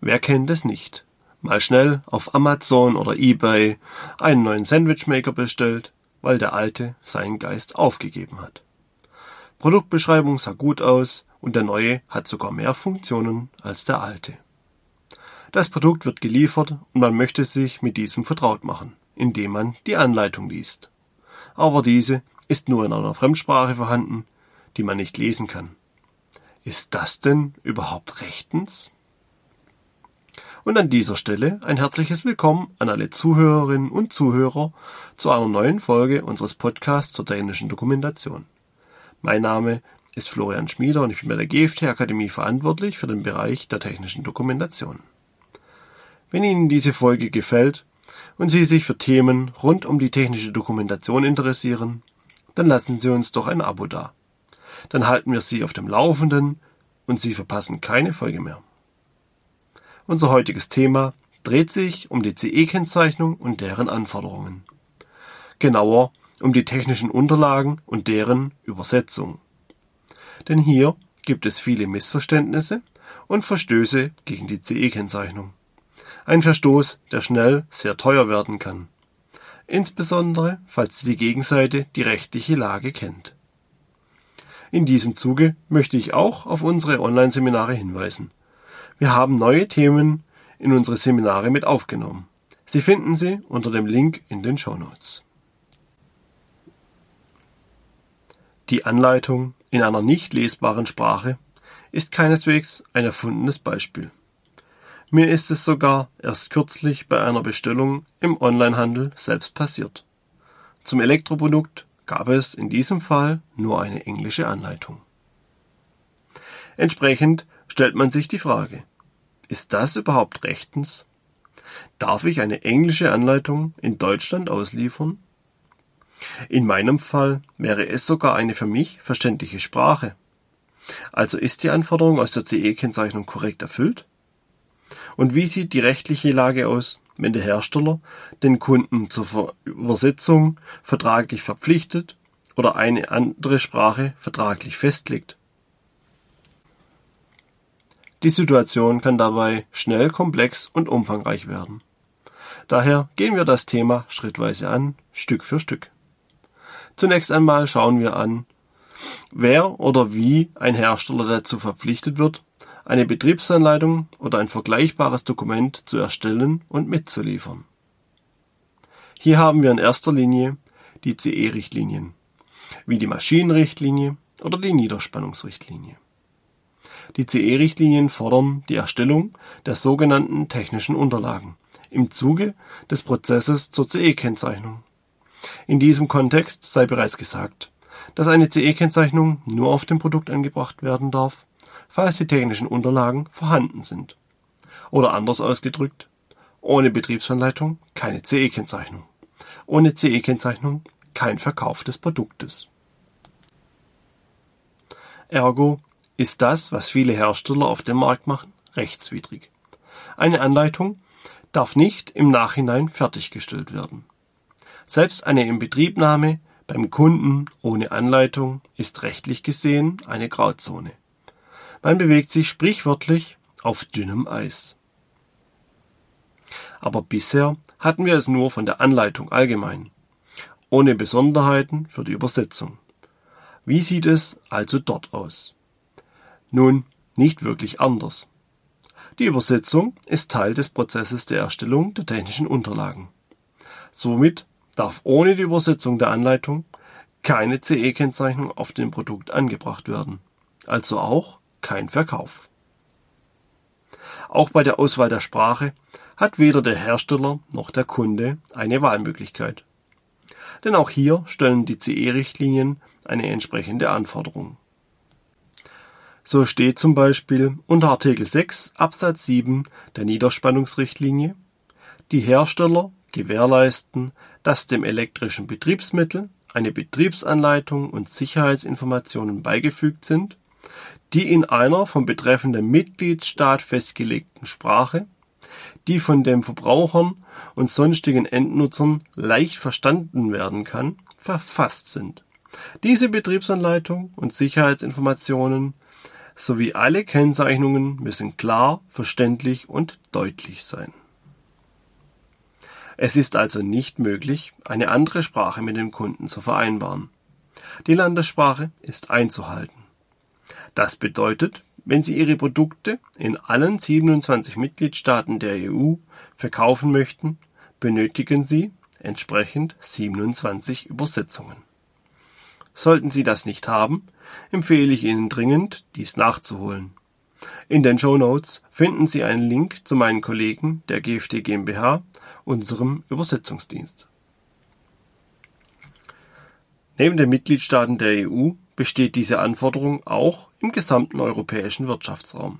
Wer kennt es nicht? Mal schnell auf Amazon oder eBay einen neuen Sandwichmaker bestellt, weil der alte seinen Geist aufgegeben hat. Produktbeschreibung sah gut aus und der neue hat sogar mehr Funktionen als der alte. Das Produkt wird geliefert und man möchte sich mit diesem vertraut machen, indem man die Anleitung liest. Aber diese ist nur in einer Fremdsprache vorhanden, die man nicht lesen kann. Ist das denn überhaupt rechtens? Und an dieser Stelle ein herzliches Willkommen an alle Zuhörerinnen und Zuhörer zu einer neuen Folge unseres Podcasts zur technischen Dokumentation. Mein Name ist Florian Schmieder und ich bin bei der GFT Akademie verantwortlich für den Bereich der technischen Dokumentation. Wenn Ihnen diese Folge gefällt und Sie sich für Themen rund um die technische Dokumentation interessieren, dann lassen Sie uns doch ein Abo da. Dann halten wir Sie auf dem Laufenden und Sie verpassen keine Folge mehr. Unser heutiges Thema dreht sich um die CE-Kennzeichnung und deren Anforderungen. Genauer um die technischen Unterlagen und deren Übersetzung. Denn hier gibt es viele Missverständnisse und Verstöße gegen die CE-Kennzeichnung. Ein Verstoß, der schnell sehr teuer werden kann. Insbesondere, falls die Gegenseite die rechtliche Lage kennt. In diesem Zuge möchte ich auch auf unsere Online-Seminare hinweisen. Wir haben neue Themen in unsere Seminare mit aufgenommen. Sie finden sie unter dem Link in den Show Notes. Die Anleitung in einer nicht lesbaren Sprache ist keineswegs ein erfundenes Beispiel. Mir ist es sogar erst kürzlich bei einer Bestellung im Onlinehandel selbst passiert. Zum Elektroprodukt gab es in diesem Fall nur eine englische Anleitung. Entsprechend stellt man sich die Frage, ist das überhaupt rechtens? Darf ich eine englische Anleitung in Deutschland ausliefern? In meinem Fall wäre es sogar eine für mich verständliche Sprache. Also ist die Anforderung aus der CE-Kennzeichnung korrekt erfüllt? Und wie sieht die rechtliche Lage aus, wenn der Hersteller den Kunden zur Übersetzung vertraglich verpflichtet oder eine andere Sprache vertraglich festlegt? Die Situation kann dabei schnell komplex und umfangreich werden. Daher gehen wir das Thema schrittweise an, Stück für Stück. Zunächst einmal schauen wir an, wer oder wie ein Hersteller dazu verpflichtet wird, eine Betriebsanleitung oder ein vergleichbares Dokument zu erstellen und mitzuliefern. Hier haben wir in erster Linie die CE-Richtlinien, wie die Maschinenrichtlinie oder die Niederspannungsrichtlinie. Die CE-Richtlinien fordern die Erstellung der sogenannten technischen Unterlagen im Zuge des Prozesses zur CE-Kennzeichnung. In diesem Kontext sei bereits gesagt, dass eine CE-Kennzeichnung nur auf dem Produkt angebracht werden darf, falls die technischen Unterlagen vorhanden sind. Oder anders ausgedrückt, ohne Betriebsanleitung keine CE-Kennzeichnung. Ohne CE-Kennzeichnung kein Verkauf des Produktes. Ergo ist das, was viele Hersteller auf dem Markt machen, rechtswidrig. Eine Anleitung darf nicht im Nachhinein fertiggestellt werden. Selbst eine Inbetriebnahme beim Kunden ohne Anleitung ist rechtlich gesehen eine Grauzone. Man bewegt sich sprichwörtlich auf dünnem Eis. Aber bisher hatten wir es nur von der Anleitung allgemein, ohne Besonderheiten für die Übersetzung. Wie sieht es also dort aus? Nun, nicht wirklich anders. Die Übersetzung ist Teil des Prozesses der Erstellung der technischen Unterlagen. Somit darf ohne die Übersetzung der Anleitung keine CE-Kennzeichnung auf dem Produkt angebracht werden, also auch kein Verkauf. Auch bei der Auswahl der Sprache hat weder der Hersteller noch der Kunde eine Wahlmöglichkeit. Denn auch hier stellen die CE-Richtlinien eine entsprechende Anforderung. So steht zum Beispiel unter Artikel 6 Absatz 7 der Niederspannungsrichtlinie, die Hersteller gewährleisten, dass dem elektrischen Betriebsmittel eine Betriebsanleitung und Sicherheitsinformationen beigefügt sind, die in einer vom betreffenden Mitgliedstaat festgelegten Sprache, die von den Verbrauchern und sonstigen Endnutzern leicht verstanden werden kann, verfasst sind. Diese Betriebsanleitung und Sicherheitsinformationen sowie alle Kennzeichnungen müssen klar, verständlich und deutlich sein. Es ist also nicht möglich, eine andere Sprache mit dem Kunden zu vereinbaren. Die Landessprache ist einzuhalten. Das bedeutet, wenn Sie Ihre Produkte in allen 27 Mitgliedstaaten der EU verkaufen möchten, benötigen Sie entsprechend 27 Übersetzungen. Sollten Sie das nicht haben, empfehle ich Ihnen dringend, dies nachzuholen. In den Show Notes finden Sie einen Link zu meinen Kollegen der GFT GmbH, unserem Übersetzungsdienst. Neben den Mitgliedstaaten der EU besteht diese Anforderung auch im gesamten europäischen Wirtschaftsraum,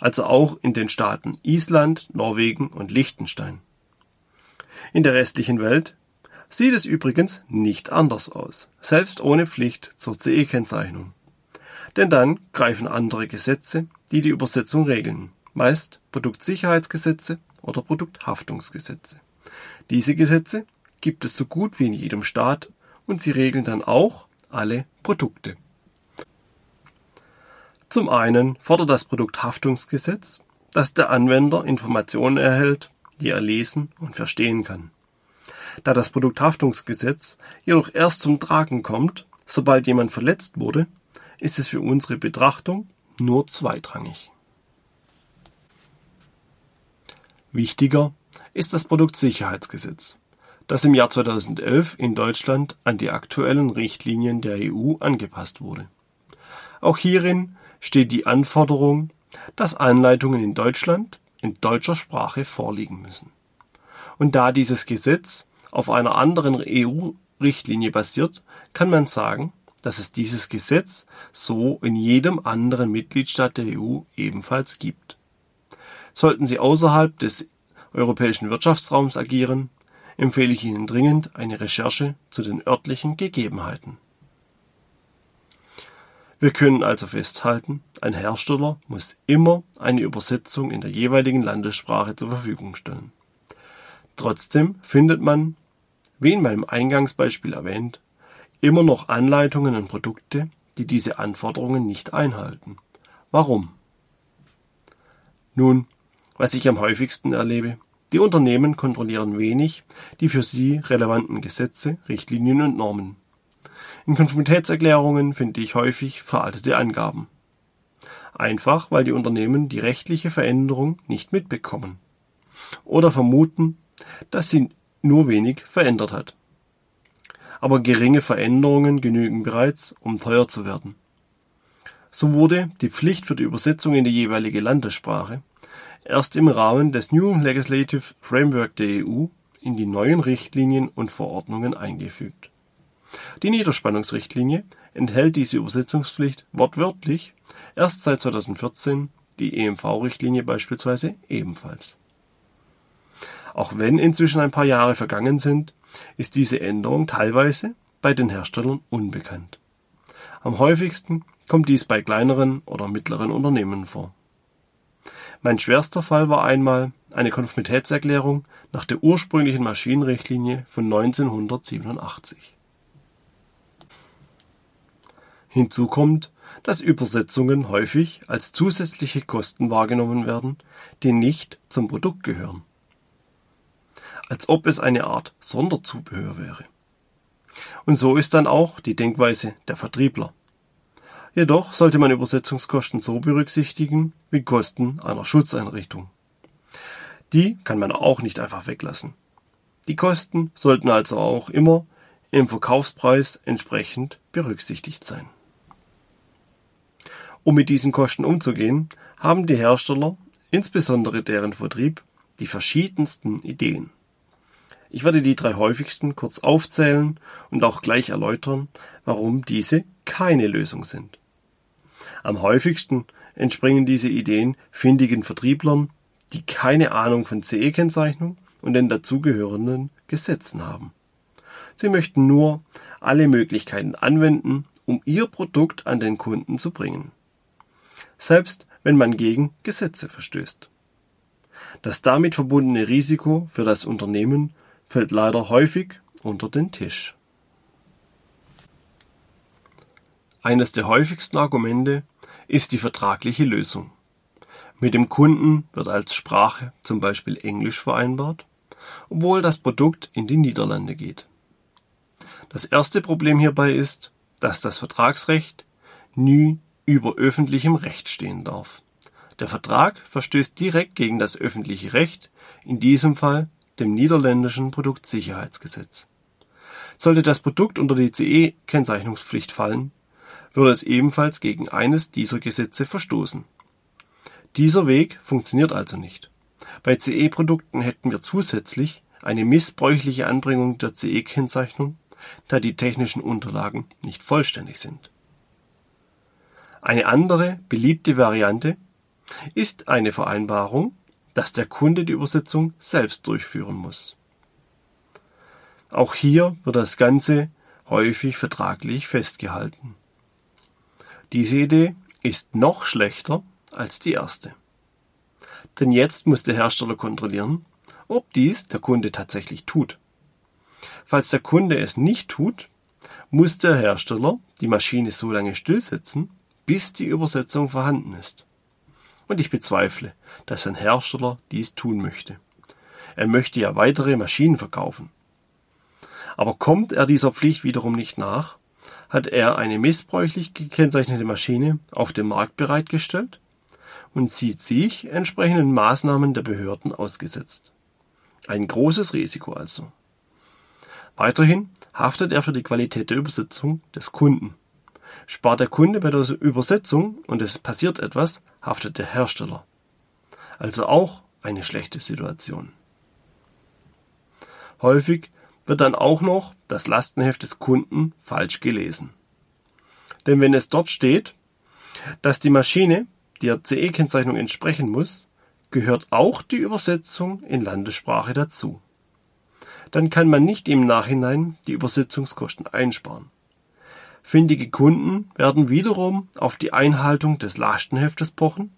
also auch in den Staaten Island, Norwegen und Liechtenstein. In der restlichen Welt sieht es übrigens nicht anders aus, selbst ohne Pflicht zur CE-Kennzeichnung. Denn dann greifen andere Gesetze, die die Übersetzung regeln, meist Produktsicherheitsgesetze oder Produkthaftungsgesetze. Diese Gesetze gibt es so gut wie in jedem Staat und sie regeln dann auch alle Produkte. Zum einen fordert das Produkthaftungsgesetz, dass der Anwender Informationen erhält, die er lesen und verstehen kann. Da das Produkthaftungsgesetz jedoch erst zum Tragen kommt, sobald jemand verletzt wurde, ist es für unsere Betrachtung nur zweitrangig. Wichtiger ist das Produktsicherheitsgesetz, das im Jahr 2011 in Deutschland an die aktuellen Richtlinien der EU angepasst wurde. Auch hierin steht die Anforderung, dass Anleitungen in Deutschland in deutscher Sprache vorliegen müssen. Und da dieses Gesetz auf einer anderen EU-Richtlinie basiert, kann man sagen, dass es dieses Gesetz so in jedem anderen Mitgliedstaat der EU ebenfalls gibt. Sollten Sie außerhalb des europäischen Wirtschaftsraums agieren, empfehle ich Ihnen dringend eine Recherche zu den örtlichen Gegebenheiten. Wir können also festhalten, ein Hersteller muss immer eine Übersetzung in der jeweiligen Landessprache zur Verfügung stellen. Trotzdem findet man wie in meinem Eingangsbeispiel erwähnt, immer noch Anleitungen und Produkte, die diese Anforderungen nicht einhalten. Warum? Nun, was ich am häufigsten erlebe, die Unternehmen kontrollieren wenig die für sie relevanten Gesetze, Richtlinien und Normen. In Konformitätserklärungen finde ich häufig veraltete Angaben. Einfach weil die Unternehmen die rechtliche Veränderung nicht mitbekommen. Oder vermuten, dass sie nur wenig verändert hat. Aber geringe Veränderungen genügen bereits, um teuer zu werden. So wurde die Pflicht für die Übersetzung in die jeweilige Landessprache erst im Rahmen des New Legislative Framework der EU in die neuen Richtlinien und Verordnungen eingefügt. Die Niederspannungsrichtlinie enthält diese Übersetzungspflicht wortwörtlich erst seit 2014, die EMV-Richtlinie beispielsweise ebenfalls. Auch wenn inzwischen ein paar Jahre vergangen sind, ist diese Änderung teilweise bei den Herstellern unbekannt. Am häufigsten kommt dies bei kleineren oder mittleren Unternehmen vor. Mein schwerster Fall war einmal eine Konformitätserklärung nach der ursprünglichen Maschinenrichtlinie von 1987. Hinzu kommt, dass Übersetzungen häufig als zusätzliche Kosten wahrgenommen werden, die nicht zum Produkt gehören als ob es eine Art Sonderzubehör wäre. Und so ist dann auch die Denkweise der Vertriebler. Jedoch sollte man Übersetzungskosten so berücksichtigen wie Kosten einer Schutzeinrichtung. Die kann man auch nicht einfach weglassen. Die Kosten sollten also auch immer im Verkaufspreis entsprechend berücksichtigt sein. Um mit diesen Kosten umzugehen, haben die Hersteller, insbesondere deren Vertrieb, die verschiedensten Ideen. Ich werde die drei häufigsten kurz aufzählen und auch gleich erläutern, warum diese keine Lösung sind. Am häufigsten entspringen diese Ideen findigen Vertrieblern, die keine Ahnung von CE-Kennzeichnung und den dazugehörenden Gesetzen haben. Sie möchten nur alle Möglichkeiten anwenden, um ihr Produkt an den Kunden zu bringen. Selbst wenn man gegen Gesetze verstößt. Das damit verbundene Risiko für das Unternehmen fällt leider häufig unter den Tisch. Eines der häufigsten Argumente ist die vertragliche Lösung. Mit dem Kunden wird als Sprache zum Beispiel Englisch vereinbart, obwohl das Produkt in die Niederlande geht. Das erste Problem hierbei ist, dass das Vertragsrecht nie über öffentlichem Recht stehen darf. Der Vertrag verstößt direkt gegen das öffentliche Recht, in diesem Fall dem niederländischen Produktsicherheitsgesetz. Sollte das Produkt unter die CE-Kennzeichnungspflicht fallen, würde es ebenfalls gegen eines dieser Gesetze verstoßen. Dieser Weg funktioniert also nicht. Bei CE-Produkten hätten wir zusätzlich eine missbräuchliche Anbringung der CE-Kennzeichnung, da die technischen Unterlagen nicht vollständig sind. Eine andere beliebte Variante ist eine Vereinbarung, dass der Kunde die Übersetzung selbst durchführen muss. Auch hier wird das Ganze häufig vertraglich festgehalten. Diese Idee ist noch schlechter als die erste. Denn jetzt muss der Hersteller kontrollieren, ob dies der Kunde tatsächlich tut. Falls der Kunde es nicht tut, muss der Hersteller die Maschine so lange stillsetzen, bis die Übersetzung vorhanden ist. Und ich bezweifle, dass ein Hersteller dies tun möchte. Er möchte ja weitere Maschinen verkaufen. Aber kommt er dieser Pflicht wiederum nicht nach, hat er eine missbräuchlich gekennzeichnete Maschine auf dem Markt bereitgestellt und sieht sich entsprechenden Maßnahmen der Behörden ausgesetzt. Ein großes Risiko also. Weiterhin haftet er für die Qualität der Übersetzung des Kunden. Spart der Kunde bei der Übersetzung und es passiert etwas, haftet der Hersteller. Also auch eine schlechte Situation. Häufig wird dann auch noch das Lastenheft des Kunden falsch gelesen. Denn wenn es dort steht, dass die Maschine der CE-Kennzeichnung entsprechen muss, gehört auch die Übersetzung in Landessprache dazu. Dann kann man nicht im Nachhinein die Übersetzungskosten einsparen. Findige Kunden werden wiederum auf die Einhaltung des Lastenheftes pochen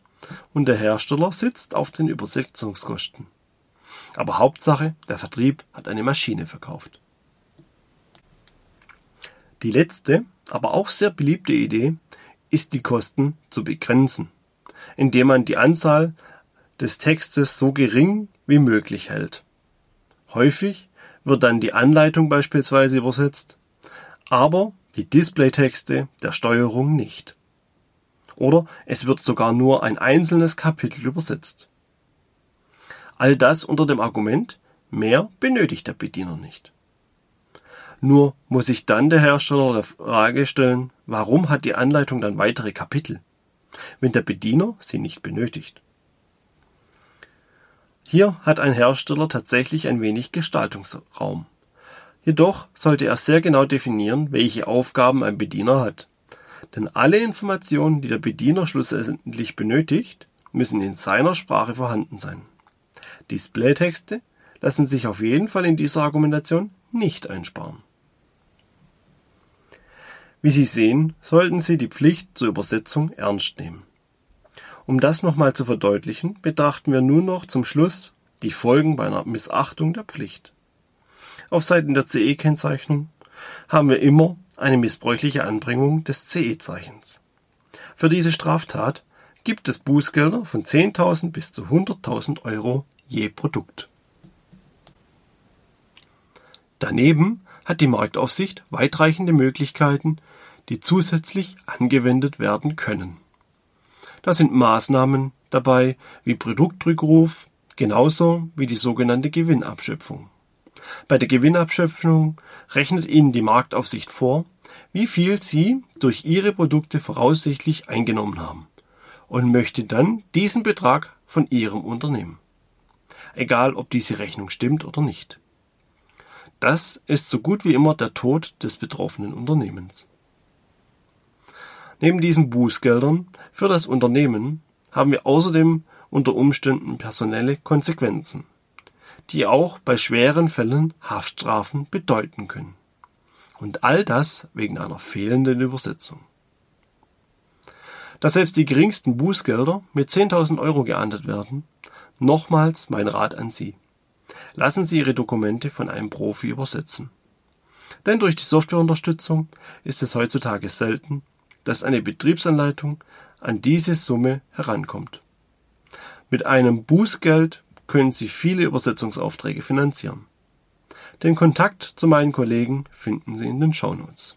und der Hersteller sitzt auf den Übersetzungskosten. Aber Hauptsache, der Vertrieb hat eine Maschine verkauft. Die letzte, aber auch sehr beliebte Idee ist die Kosten zu begrenzen indem man die Anzahl des Textes so gering wie möglich hält. Häufig wird dann die Anleitung beispielsweise übersetzt, aber die Displaytexte der Steuerung nicht. Oder es wird sogar nur ein einzelnes Kapitel übersetzt. All das unter dem Argument, mehr benötigt der Bediener nicht. Nur muss sich dann der Hersteller der Frage stellen, warum hat die Anleitung dann weitere Kapitel? wenn der Bediener sie nicht benötigt. Hier hat ein Hersteller tatsächlich ein wenig Gestaltungsraum. Jedoch sollte er sehr genau definieren, welche Aufgaben ein Bediener hat. Denn alle Informationen, die der Bediener schlussendlich benötigt, müssen in seiner Sprache vorhanden sein. Displaytexte lassen sich auf jeden Fall in dieser Argumentation nicht einsparen. Wie Sie sehen, sollten Sie die Pflicht zur Übersetzung ernst nehmen. Um das nochmal zu verdeutlichen, betrachten wir nun noch zum Schluss die Folgen bei einer Missachtung der Pflicht. Auf Seiten der CE-Kennzeichnung haben wir immer eine missbräuchliche Anbringung des CE-Zeichens. Für diese Straftat gibt es Bußgelder von 10.000 bis zu 100.000 Euro je Produkt. Daneben hat die Marktaufsicht weitreichende Möglichkeiten, die zusätzlich angewendet werden können. Da sind Maßnahmen dabei wie Produktrückruf, genauso wie die sogenannte Gewinnabschöpfung. Bei der Gewinnabschöpfung rechnet Ihnen die Marktaufsicht vor, wie viel Sie durch Ihre Produkte voraussichtlich eingenommen haben und möchte dann diesen Betrag von Ihrem Unternehmen. Egal, ob diese Rechnung stimmt oder nicht. Das ist so gut wie immer der Tod des betroffenen Unternehmens. Neben diesen Bußgeldern für das Unternehmen haben wir außerdem unter Umständen personelle Konsequenzen, die auch bei schweren Fällen Haftstrafen bedeuten können. Und all das wegen einer fehlenden Übersetzung. Da selbst die geringsten Bußgelder mit 10.000 Euro geahndet werden, nochmals mein Rat an Sie. Lassen Sie Ihre Dokumente von einem Profi übersetzen. Denn durch die Softwareunterstützung ist es heutzutage selten, dass eine Betriebsanleitung an diese Summe herankommt. Mit einem Bußgeld können Sie viele Übersetzungsaufträge finanzieren. Den Kontakt zu meinen Kollegen finden Sie in den Shownotes.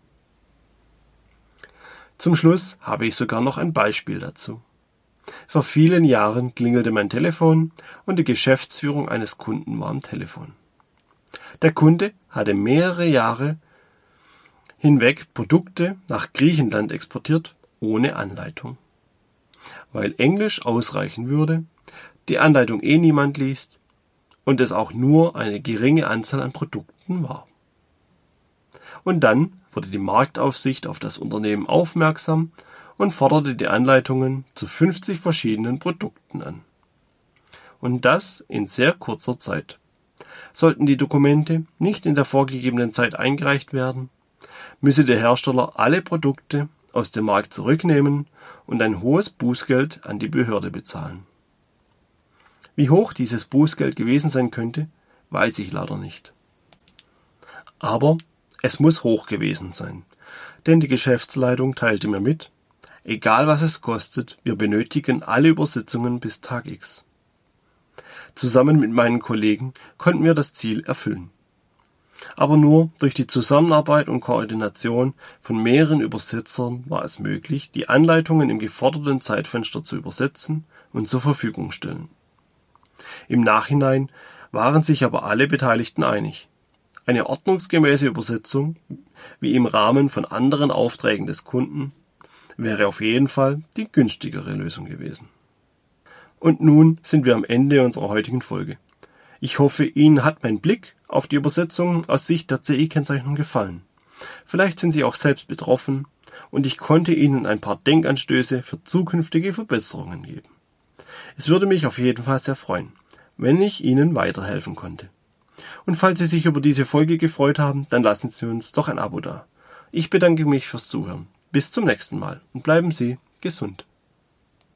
Zum Schluss habe ich sogar noch ein Beispiel dazu. Vor vielen Jahren klingelte mein Telefon und die Geschäftsführung eines Kunden war am Telefon. Der Kunde hatte mehrere Jahre hinweg Produkte nach Griechenland exportiert ohne Anleitung. Weil Englisch ausreichen würde, die Anleitung eh niemand liest und es auch nur eine geringe Anzahl an Produkten war. Und dann wurde die Marktaufsicht auf das Unternehmen aufmerksam und forderte die Anleitungen zu 50 verschiedenen Produkten an. Und das in sehr kurzer Zeit. Sollten die Dokumente nicht in der vorgegebenen Zeit eingereicht werden, müsse der Hersteller alle Produkte aus dem Markt zurücknehmen und ein hohes Bußgeld an die Behörde bezahlen. Wie hoch dieses Bußgeld gewesen sein könnte, weiß ich leider nicht. Aber es muss hoch gewesen sein, denn die Geschäftsleitung teilte mir mit, egal was es kostet, wir benötigen alle Übersetzungen bis Tag X. Zusammen mit meinen Kollegen konnten wir das Ziel erfüllen. Aber nur durch die Zusammenarbeit und Koordination von mehreren Übersetzern war es möglich, die Anleitungen im geforderten Zeitfenster zu übersetzen und zur Verfügung stellen. Im Nachhinein waren sich aber alle Beteiligten einig. Eine ordnungsgemäße Übersetzung, wie im Rahmen von anderen Aufträgen des Kunden, wäre auf jeden Fall die günstigere Lösung gewesen. Und nun sind wir am Ende unserer heutigen Folge. Ich hoffe, Ihnen hat mein Blick auf die Übersetzung aus Sicht der CE-Kennzeichnung gefallen. Vielleicht sind Sie auch selbst betroffen und ich konnte Ihnen ein paar Denkanstöße für zukünftige Verbesserungen geben. Es würde mich auf jeden Fall sehr freuen, wenn ich Ihnen weiterhelfen konnte. Und falls Sie sich über diese Folge gefreut haben, dann lassen Sie uns doch ein Abo da. Ich bedanke mich fürs Zuhören. Bis zum nächsten Mal und bleiben Sie gesund.